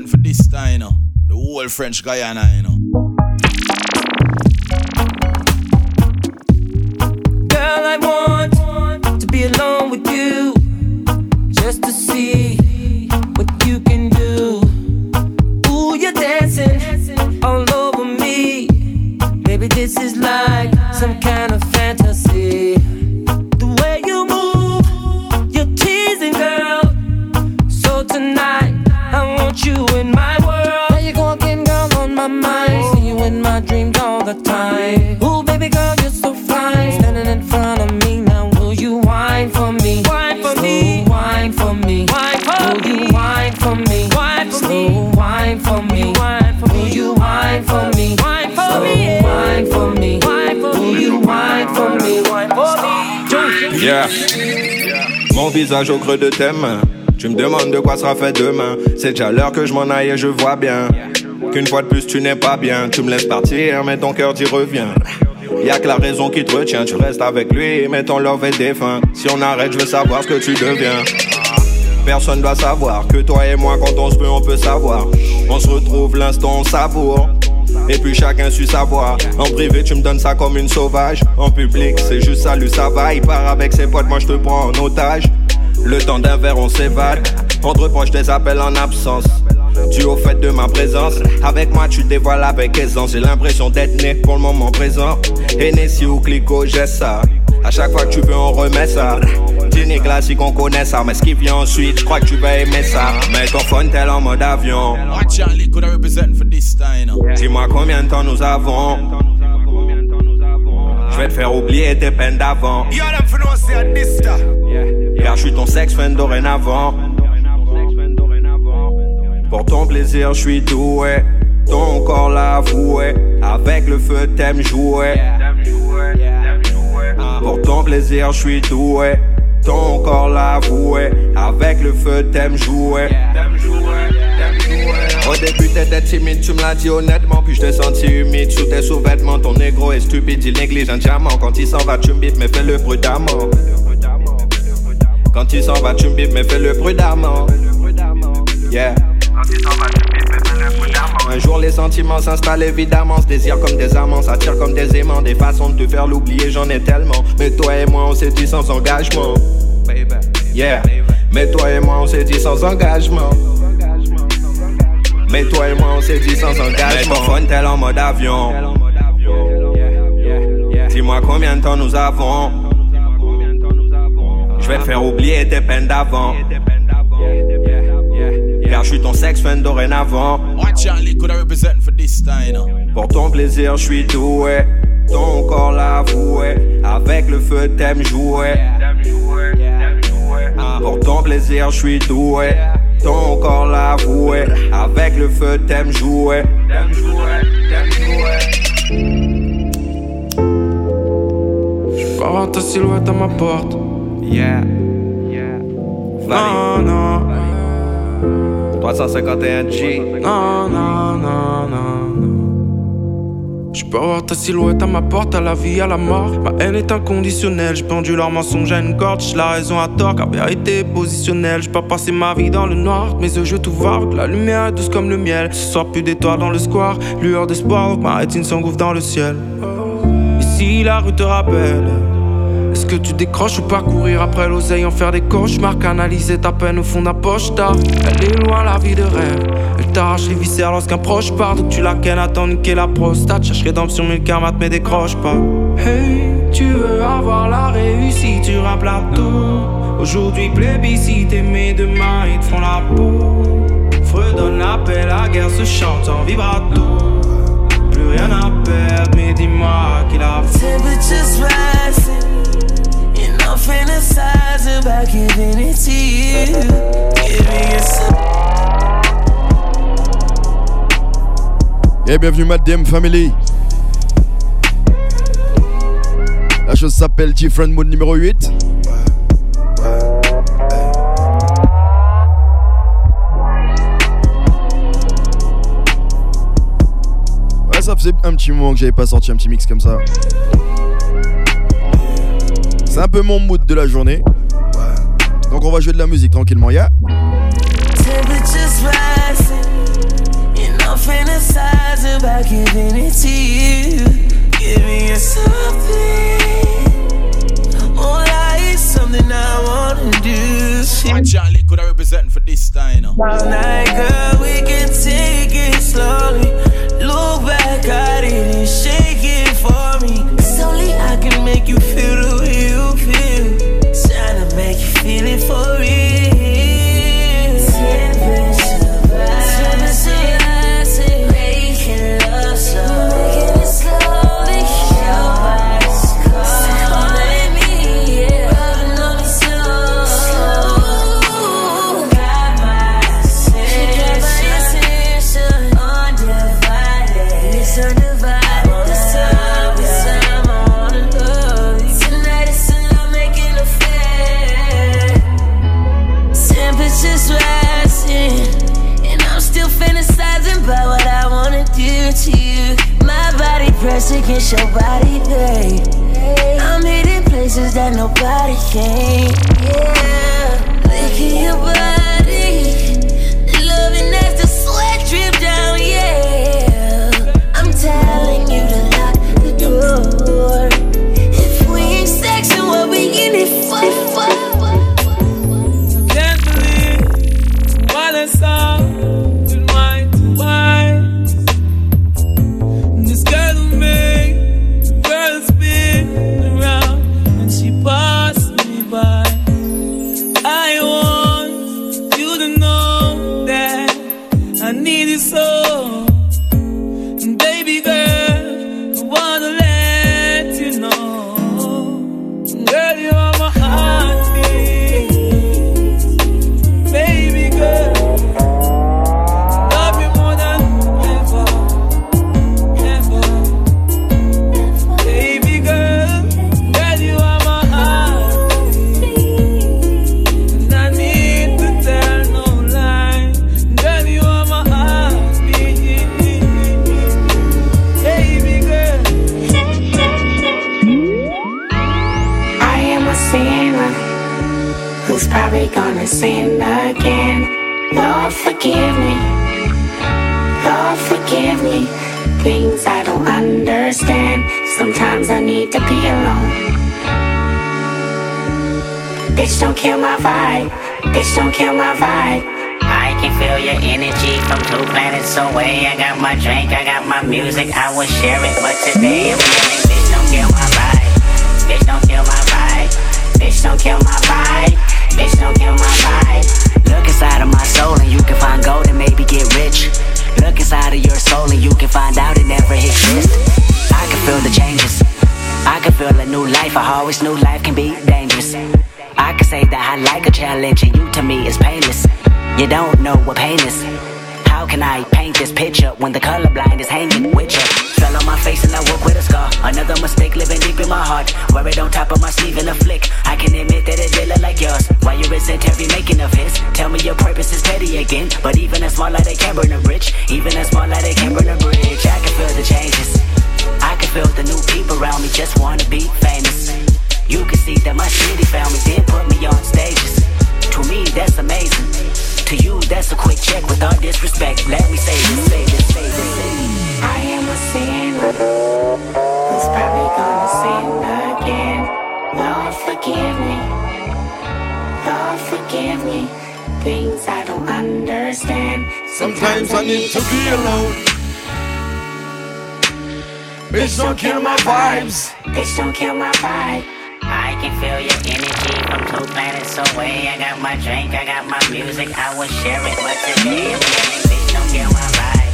for this time, you know. The whole French Guiana, you know. Mon visage au creux de tes mains. Tu me demandes de quoi sera fait demain. C'est déjà l'heure que je m'en aille et je vois bien. Qu'une fois de plus tu n'es pas bien. Tu me laisses partir, mais ton cœur t'y revient. Y'a que la raison qui te retient. Tu restes avec lui, mais ton love est défunt. Si on arrête, je veux savoir ce que tu deviens. Personne doit savoir que toi et moi, quand on se peut, on peut savoir. On se retrouve l'instant, on. Et puis chacun suit sa voix. En privé, tu me donnes ça comme une sauvage. En public, c'est juste salut, ça va. Il part avec ses potes, moi je te prends en otage. Le temps d'un verre, on s'évade. Entre proches, des appels en absence. Tu au fait de ma présence. Avec moi, tu dévoiles avec aisance. J'ai l'impression d'être né pour le moment présent. Hennessy ou Clico, j'ai ça. À chaque fois que tu veux, on remet ça. Dîner classique, on connaît ça. Mais ce qui vient ensuite, je crois que tu vas aimer ça. Mets ton phone tel en mode avion. Dis-moi combien de temps nous avons. Je vais te faire oublier tes peines d'avant. Car je suis ton sexe fan dorénavant. Pour ton plaisir, je suis doué. Ton corps l'avoué. Avec le feu, t'aimes jouer. Pour ton plaisir, je suis doué. Ton corps l'avoué. Avec le feu, t'aimes jouer. Au début t'étais timide, tu me l'as dit honnêtement. Puis je t'ai senti humide sous tes sous-vêtements. Ton négro est stupide, il néglige un diamant. Quand il s'en va tu me bipes mais fais le prudemment. Quand il s'en va tu me bipes mais fais le prudemment. Yeah un jour les sentiments s'installent évidemment Ce désir comme des amants, ça tire comme des aimants. Des façons de te faire l'oublier j'en ai tellement. Mais toi et moi on s'est dit sans engagement. Yeah. Mais toi et moi on s'est dit sans engagement. Mais toi et moi on s'est dit sans engagement. phone tel en mode avion. Dis-moi combien de temps nous avons. Je vais te faire oublier tes peines d'avant Car je suis ton sexe fan dorénavant. Watch out, liquid representing for this time. Pour ton plaisir je suis doué. Ton corps l'avoué. Avec le feu t'aimes jouer. Pour ton plaisir je suis doué. Ton corps l'avoué. Avec le feu t'aimes jouer. T'aimes jouer, t'aimes jouer avoir ta silhouette à ma porte. Yeah Yeah. Non, non 351 G Non, non, non, non. Je peux avoir ta silhouette à ma porte, à la vie, à la mort. Ma haine est inconditionnelle, j'ai pendu leur mensonge à une corde. J'ai la raison à tort, car vérité positionnelle. J'ai pas passé ma vie dans le noir, mes yeux je tout voir. La lumière est douce comme le miel. Ce soir, plus d'étoiles dans le square. Lueur d'espoir, ma rétine s'engouffre dans le ciel. Ici, la rue te rappelle. Est-ce que tu décroches ou pas courir après l'oseille, en faire des cauchemars, canaliser ta peine au fond d'un poche tard Elle est loin la vie de rêve, elle t'arrache les viscères lorsqu'un proche part, donc tu la kennes à niquer la prostate, cherche rédemption mais le karma mais décroche pas. Hey, tu veux avoir la réussite sur un plateau, aujourd'hui plébiscite mais demain ils te font la peau. Fredonne l'appel, la guerre se chante en vibrato. Plus rien à perdre, mais dis-moi qu'il a. Temperatures Et bienvenue Mad DM Family. La chose s'appelle Different Mode numéro 8. Ouais, ça faisait un petit moment que j'avais pas sorti un petit mix comme ça. C'est un peu mon mood de la journée. Donc on va jouer de la musique tranquillement, ya. Temperatures fantasizing about giving it to you. Giving you something. Oh, like something I wanna do. Watch Charlie could have representing for this time, you know. All night, girl, we can take it slowly. Look back at it and shake it for me. It's only I can make you feel your body, babe. I'm hitting places that nobody can. Yeah, licking your body, kill my vibe. Bitch, don't kill my vibe. I can feel your energy from two planets away. I got my drink, I got my music, I will share it. But today I'm bitch, don't kill my vibe. Bitch, don't kill my vibe. Bitch, don't kill my vibe. Bitch, don't kill my vibe. Look inside of my soul and you can find gold and maybe get rich. Look inside of your soul and you can find out it never exists. I can feel the changes. I can feel a new life. I always knew life can be dangerous. Say that I like a challenge and you to me is painless. You don't know what pain is. How can I paint this picture when the colorblind is hanging with you? Fell on my face and I woke with a scar. Another mistake living deep in my heart. Wear it on top of my sleeve in a flick. I can admit that it did look like yours. Why you resent every making of his? Tell me your purpose is petty again. But even a small light, they can burn a bridge. Even a small light, they can burn a bridge. I can feel the changes. I can feel the new people around me just wanna be famous. You can see that my city found me, then put me on stages. To me, that's amazing. To you, that's a quick check with all disrespect. Let me say this, say this, say this. I am a sinner who's probably gonna sin again. Lord, forgive me. Lord, forgive me. Things I don't understand. Sometimes I need to be alone. Bitch, don't kill my vibes. Bitch, don't kill my vibe. I can feel your energy from two planets away. I got my drink, I got my music, I will share it. But today I'm feeling, bitch, don't kill my vibe.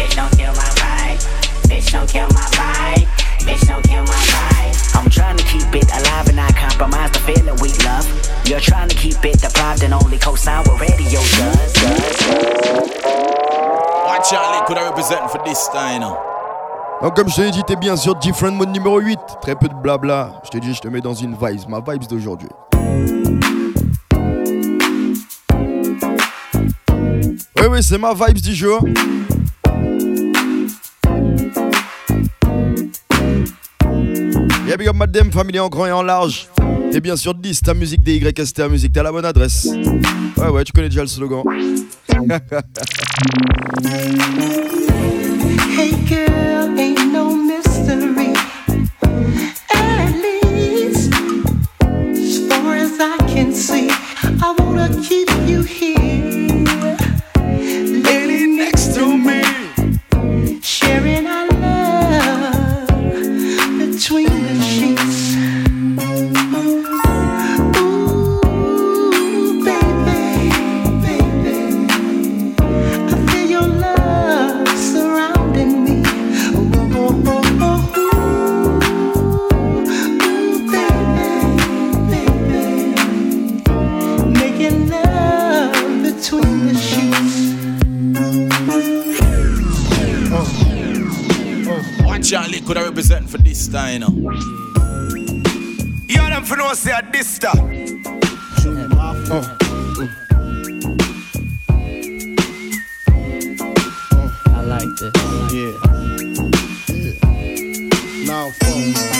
Bitch, don't kill my vibe. Bitch, don't kill my vibe. Bitch, don't kill my vibe. I'm trying to keep it alive and not compromise the feeling we love. You're trying to keep it deprived and only co-sign what radio does. does. Watch Charlie could have representing for this time, you know. Donc comme je te l'ai dit, t'es bien sur Different Mode numéro 8. Très peu de blabla. Je t'ai dit, je te mets dans une vibes, ma vibes d'aujourd'hui. Oui, oui, c'est ma vibes du jour. Yeah, big up madame, famille en grand et en large. T'es bien sur 10, ta musique des YST, musique, t'as la bonne adresse. Ouais, ouais, tu connais déjà le slogan. Watch out, could I represent for this time, you know? Yeah, them for no say a this da. I like this. Yeah. Now phone. To all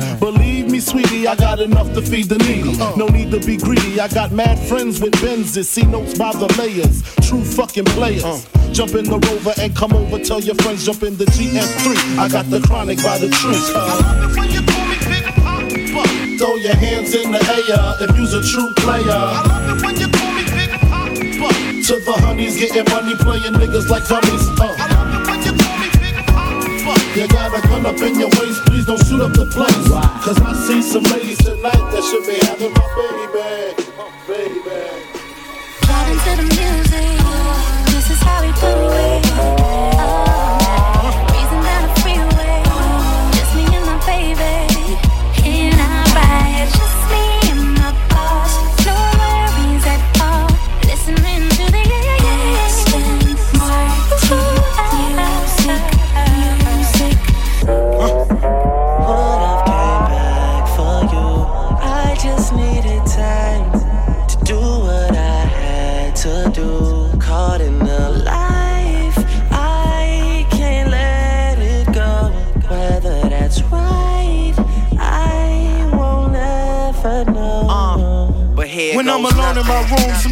Believe me, sweetie, I got enough to feed the needy. No need to be greedy. I got mad friends with Benzes. See notes by the layers. True fucking players. Jump in the rover and come over. Tell your friends, jump in the GS3. I got the chronic by the tree. Throw your hands in the air if you's a true player. To the honeys getting money, playing niggas like dummies. Uh. You got a gun up in your waist, please don't shoot up the place. Cause I see some ladies tonight that should be having my baby. Baby. Driving to the music. This is how we do it.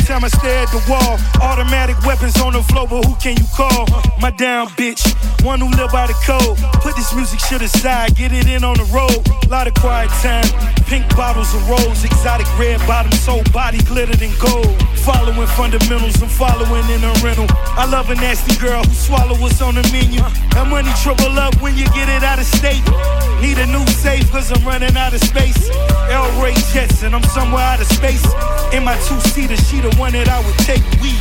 Sometimes I stare at the wall. Automatic weapons on the floor, but who can you call? My down bitch, one who live by the code. Put this music shit aside, get it in on the road. Lot of quiet time, pink bottles of rose, exotic red bottoms, soul body glittered in gold. Following fundamentals, I'm following in a rental. I love a nasty girl who swallow what's on the menu. That money triple up when you get it out of state. Need a new safe, cause I'm running out of space. L. Ray Jetson, I'm somewhere out of space. In my two seater, she the one that I would take. We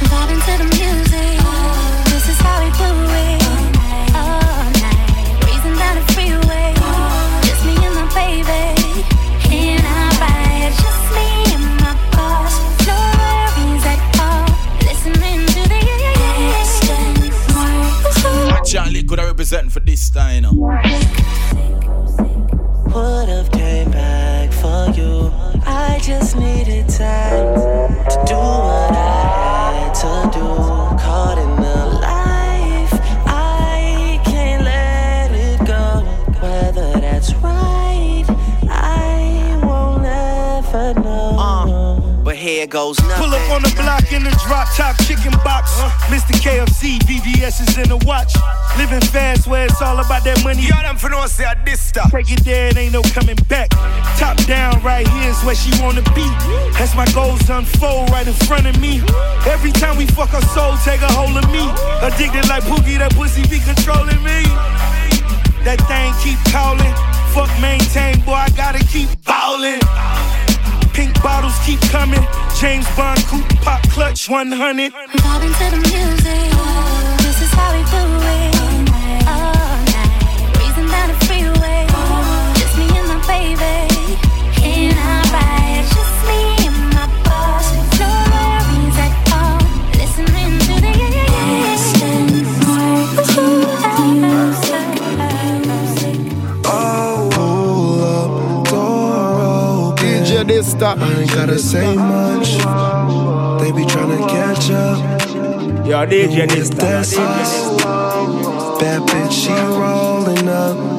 say a this da. Break it dead, ain't no coming back. Top down, right here is where she wanna be. As my goals unfold right in front of me. Every time we fuck our soul, take a hold of me. Addicted like Boogie, that pussy be controlling me. That thing keep calling. Fuck maintain, boy, I gotta keep ballin'. Pink bottles keep coming. James Bond coupe pop clutch 100. Vibing to the music. This is how we do it. This stuff. I ain't gotta say much. They be trying to catch up. Yo, DJ this that's us. Bad bitch, she rolling up.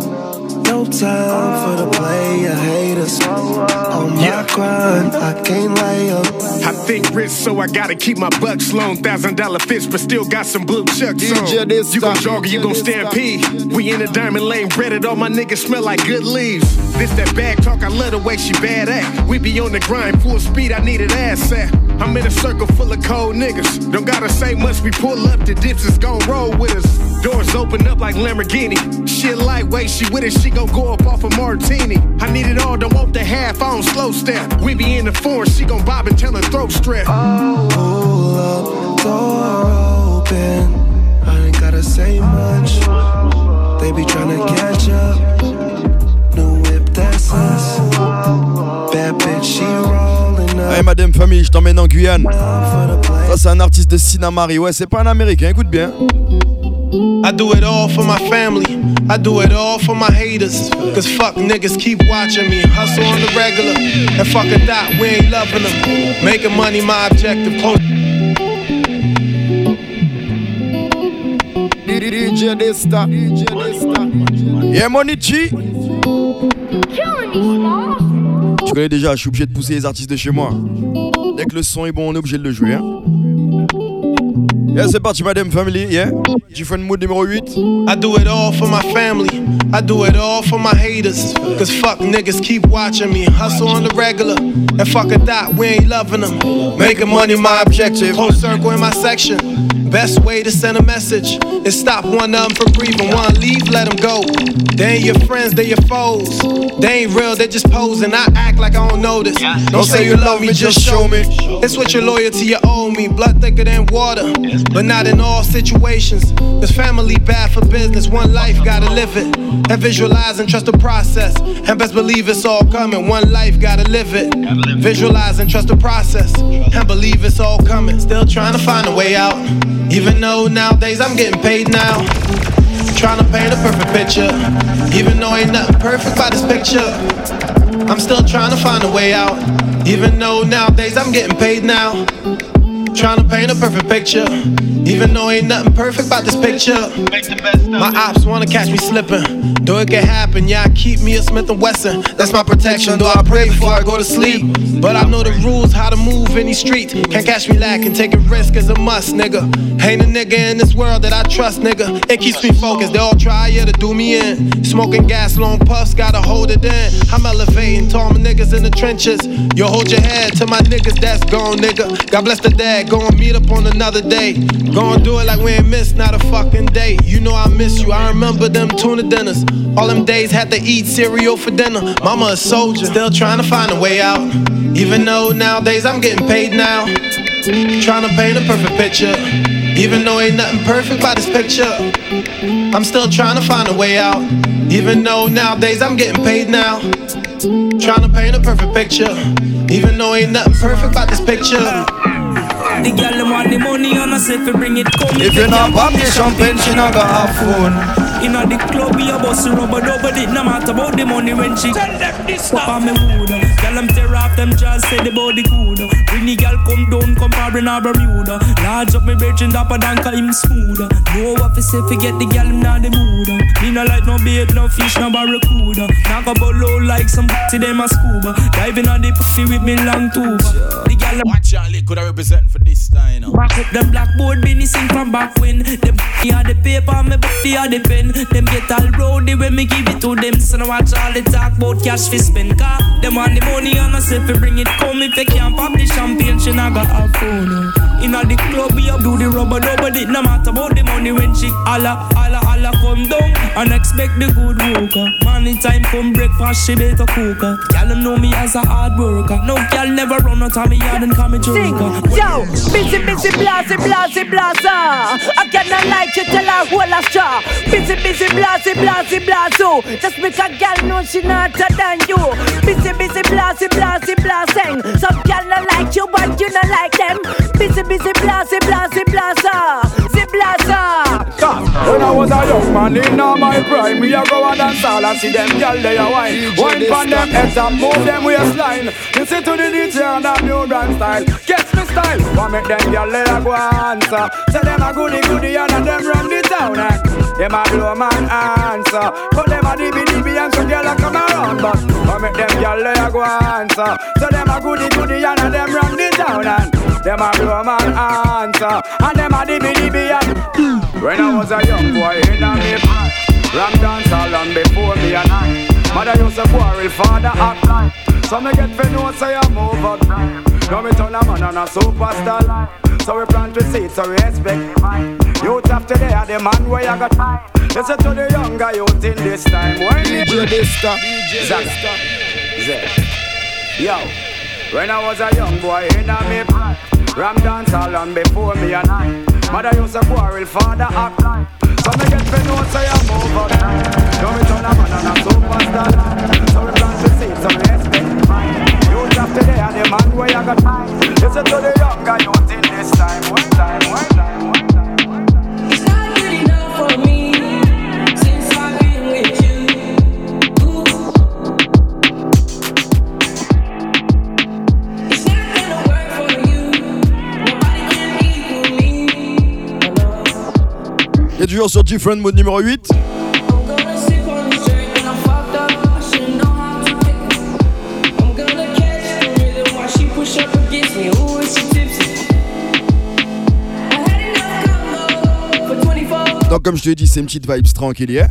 No time for the player haters. On my grind, I can't lay up. I think rich, so I gotta keep my bucks long. Thousand dollar fish, but still got some blue chucks DJ on. this You gon' stuff, jog or you DJ gon' this stampede. We in the diamond lane, breaded. All my niggas smell like good leaves. This that bag talk, I love the way she bad at. We be on the grind, full speed, I need an ass at. I'm in a circle full of cold niggas. Don't gotta say much, we pull up, the dips is gon' roll with us. Doors open up like Lamborghini. Shit lightweight, she with it, she gon' go up off a martini. I need it all, don't want the half, I don't slow step. We be in the forest, she gon' bob and tell her throat strap. Pull up, door open. I ain't gotta say much. They be trying to catch up. New whip, that's us. Bad bitch, she rolling up. Hey madame famille, je t'emmène en Guyane. Ça c'est un artiste de Sinamari, ouais c'est pas un américain, écoute bien. I do it all for my family. I do it all for my haters. Cause fuck niggas keep watching me. Hustle on the regular. And fuck a dot, we ain't loving them. Making money my objective. DJ. Yeah Monichi. Tu connais déjà, je suis obligé de pousser les artistes de chez moi. Dès que le son est bon, on est obligé de le jouer. Hein. Yeah, c'est parti, Madame Family. Yeah. Different Mood numéro 8. I do it all for my family. I do it all for my haters. Cause fuck niggas keep watching me. Hustle on the regular. And fuck a dot, we ain't loving them. Making money my objective. Whole circle in my section. Best way to send a message is stop one of them from breathing. One leave, let them go. They ain't your friends, they your foes. They ain't real, they just posing. I act like I don't notice. Don't say you love me, just show me. It's what your loyalty you owe me. Blood thicker than water, but not in all situations. Cause family bad for business. One life, gotta live it. And visualize and trust the process. And best believe it's all coming. One life, gotta live it. Visualize and trust the process. And believe it's all coming. Still trying to find a way out. Even though nowadays I'm getting paid now. Trying to paint a perfect picture. Even though ain't nothing perfect by this picture. I'm still trying to find a way out. Even though nowadays I'm getting paid now. Trying to paint a perfect picture. Even though ain't nothing perfect about this picture. My ops wanna catch me slipping. Though it can happen, yeah, I keep me a Smith and Wesson. That's my protection. Though I pray before I go to sleep. But I know the rules, how to move any street. Can't catch me lacking, taking risk is a must, nigga. Ain't a nigga in this world that I trust, nigga. It keeps me focused. They all try, yeah, to do me in. Smoking gas, long puffs, gotta hold it in. I'm elevating, to all my niggas in the trenches. Yo, hold your head to my niggas that's gone, nigga. God bless the dead, go and meet up on another day. Go and do it like we ain't missed, not a fucking day. You know I miss you, I remember them tuna dinners. All them days had to eat cereal for dinner. Mama a soldier, still trying to find a way out. Even though nowadays I'm getting paid now. Trying to paint a perfect picture. Even though ain't nothing perfect about this picture. I'm still trying to find a way out. Even though nowadays I'm getting paid now. Trying to paint a perfect picture. Even though ain't nothing perfect about this picture. The girl them want the money and I say fi bring it come. If you not pop the champagne, she not got have phone. Inna the club, we a bust a rubber double it. No matter about the money when she tell them this Pop on me wood. Uh. Girl them tear off them jaws, say the body good. Uh. Bring the girl come down, comparing her Bermuda. Large up me bitch and dapper than call him smooth. Know what fi say, forget the girl him not the mood. Me no like no bait, no fish, no barracuda. Knock a low like some to them a scuba. Diving on the pussy with me long tube. The them Watch out, could I represent for this time? You know? Back up them blackboard, Benny sing from back when Them had the paper, me body had the pen Them get all rowdy when me give it to them So now watch all the talk about cash fi spend Car them want the money and I say fi bring it come If you can't pop the champagne, she not got have phone Inna the club, we up do the rubber double It no matter about the money when she holla, holla, holla come down And expect the good worker Money time come breakfast, she better cook her Y'all know me as a hard worker No girl never run out of me yard and call me Sing, joker yo, busy, busy, blasey, blasey, blaza. I cannot like you tell her whole a straw. Busy, busy, blasey, blasey, blazo. Just make a girl know she not than you. Busy, busy, blasey, blasey, blasing. Some girl not like you, but you not like them. Busy, busy blase, blase, blasa. C'est blasa. When I was a young man in all my prime, me a go and dance all and see them gyal they a wine. Wine pon them heads and move them waistline. Listen to the DJ and a new brand style. Catch me style, want make them gyal they a go answer. Say them a goody goody and a them run the town. Eh? Them a blow man answer. But them a dibby dibby and some gyal a come around. But want make them gyal they a go answer. So them a goody goody and a them run the town. And them a blow man answer. And them a dibby dibby and when I was a young boy in a me prime Ram dance all and before me and I Mother used to quarrel, father act like So me get fi know say I'm over time Now me turn a man and a superstar life So we plant with seeds, so we expect the mind Youth of today are the man where you got time. Listen to the younger youth in this time. When DJ Dysta Zaga Z Yo When I was a young boy in a me prime Ram dance all and before me and I. Mother used to quarrel, father act like. So me get fi know say I'm over time Now me turn a man and a superstar So we plant the seeds, so we expect mine Youth of today are the man where you got time. Listen to the younger youth in this time. One time, one time, one time I had enough combo for 24. Donc comme je te l'ai dit, c'est une petite vibes tranquille, yeah.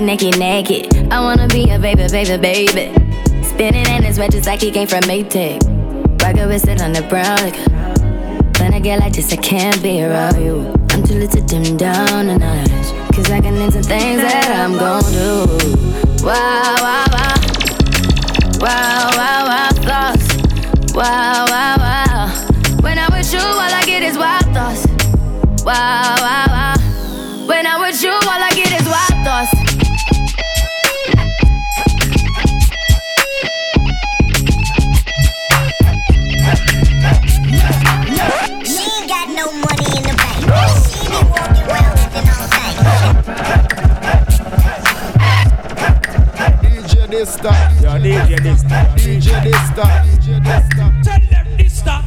Naked, naked, naked. I wanna be a baby, baby, baby. Spinning in his red just like he came from Maytag. Rocket with it on the brown liquor. When I get like this, I can't be around you. I'm too little to dim down notch. Cause I can into things that I'm gon' do. Wow, wow. Wow, wow, wow. Wow, DJ Dysta. DJ Dysta. Tell them this stop.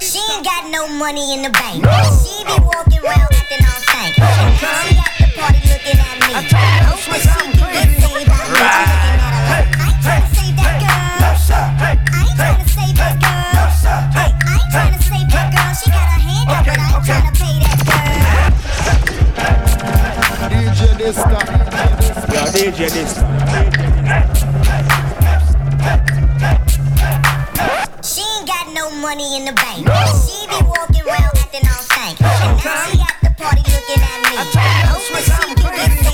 She ain't got no money in the bank. She be walking around acting all stank. And she at the party looking at me. I hope that she can get saved by me. Looking at her like, I ain't tryna save that girl. I ain't tryna save that girl. Hey, I ain't tryna save that girl. She got her hand up, but I ain't tryna pay that girl. DJ Dysta. Yo, DJ Dysta. She money in the bank. She be walking around acting all stank. And now she at the party looking at me. I hope oh, that she can get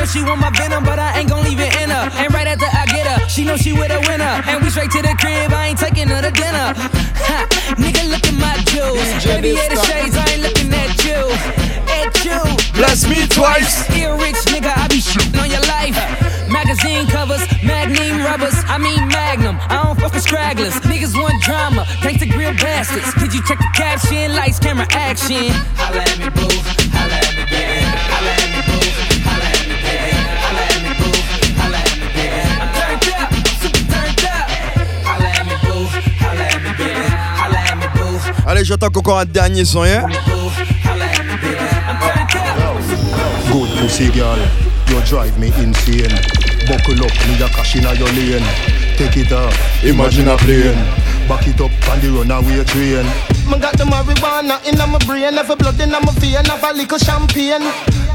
know she want my venom, but I ain't gon' leave it in her. And right after I get her, she know she with a winner. And we straight to the crib, I ain't taking her to dinner. Ha, nigga, look at my jewels. Aviator shades, I ain't looking at you. At you. Bless me twice. Still rich, nigga, I be shitting on your life. Magazine covers, magnum rubbers, I mean magnum. I don't fuck with stragglers. Niggas want drama, thanks to grill bastards. Could you check the caption? Lights, camera, action. Holla at me, boo. Boo. Allez, j'attends qu'encore un dernier son, hein? Good pussy girl, you drive me insane. Buckle up, me a cash in your lane. Take it off, imagine a plane. Back it up on the runaway train. Me got the marijuana in my brain, every blood in my vein, have a little champagne.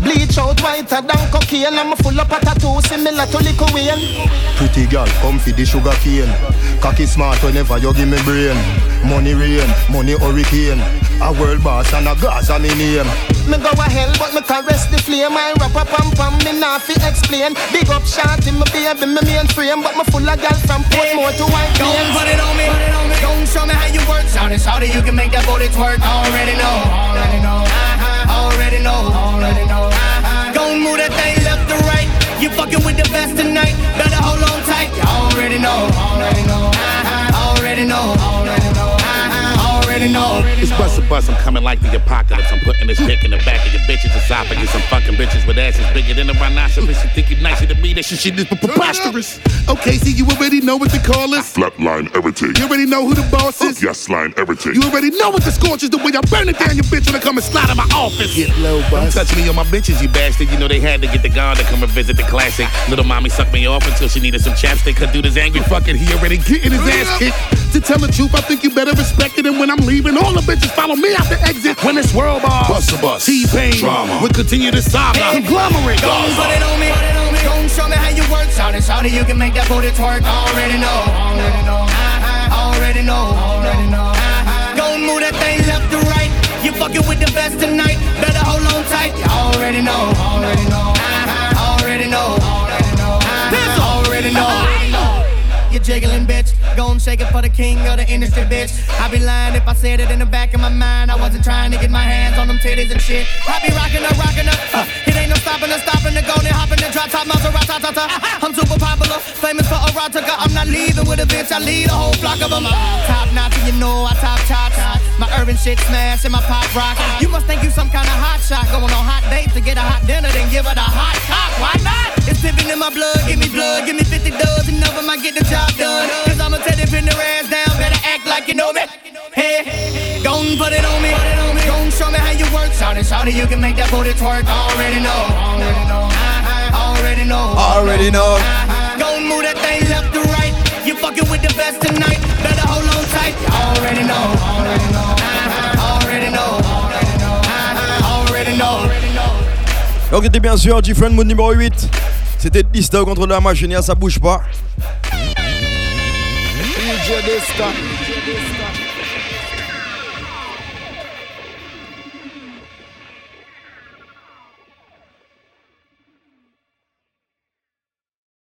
Bleach out whiter than cocaine, I'm full up a tattoo similar to little Wayne. Pretty girl, come for the sugar cane. Cocky smart whenever you give me brain. Money rain, money hurricane. A world boss and a Gaza me name. Me go a hell, but me caress the flame. I rap a pam pam, me nah fi explain. Big up shot in my baby, me main frame, but me full of gal from Portmore to White Don't Plains. put it on me. Don't show me how you work. Shout it, shout it, you can make that booty twerk. Already know. Already know. Uh-huh. Already know. Already know. Don't that thing left to right. You fucking with the best tonight. Better hold on tight. You already know. Already know. Uh-huh. Already know. Already know. Already know. It's bust a bus, I'm coming like the apocalypse. I'm putting this dick in the back of your bitches' esophagus. I'm fucking bitches with asses bigger than a rhinoceros. You think you're nicer than me? That shit, shit is preposterous. Okay, see, you already know what the call is. Flatline everything. You already know who the boss is. Yes line everything. You already know what the scorch is. The way I burn it down your bitch when I come and slide in my office. Get low, Don't touch me on my bitches, you bastard. You know they had to get the guard to come and visit the classic. Little mommy sucked me off until she needed some chapstick. Could do this angry fucking. He already getting his ass kicked. To tell the truth, I think you better respect it. And when I'm leaving, all the bitches follow me out the exit. When it's world bars, Bust a bus. T-Pain, Drama. we continue the saga. Conglomerate, Don't put it on me. Don't show me how you work. Shout it, shout it, you can make that booty twerk. Already know. Already know. Already know. Already know. Don't move that thing left to right. You fucking with the best tonight. Better hold on tight. You already know. Already know. Already know. Already know. Already know. You jiggling bitch, gon' shake it for the king of the industry, bitch. I'd be lying if I said it in the back of my mind. I wasn't trying to get my hands on them titties and shit. I be rocking her, rocking her. Uh, it ain't no stopping her, stopping going and hopping the drop top Maserati. I'm super popular, famous for erotica. I'm not leaving with a bitch, I lead a whole flock of them. Top notch, you know I top shots. Shit smash and my pop rock. You must think you some kind of hot shot, going on hot dates to get a hot dinner, then give her the hot cock. Why not? It's pimping in my blood, give me blood, give me 50 dubs, and of I get the job done. Cause I'ma tell you, pin their ass down, better act like you know me. Hey, don't put it on me, Don't show me how you work. Shout it, shout it, you can make that booty twerk. Already know, already know, uh-huh. already know, Already know. Uh-huh. Move that thing left to right. You fucking with the best tonight, better hold on tight. Already know, already know, Donc, c'était bien sûr Different Mood numéro 8. C'était Dista contre la machine, ça bouge pas.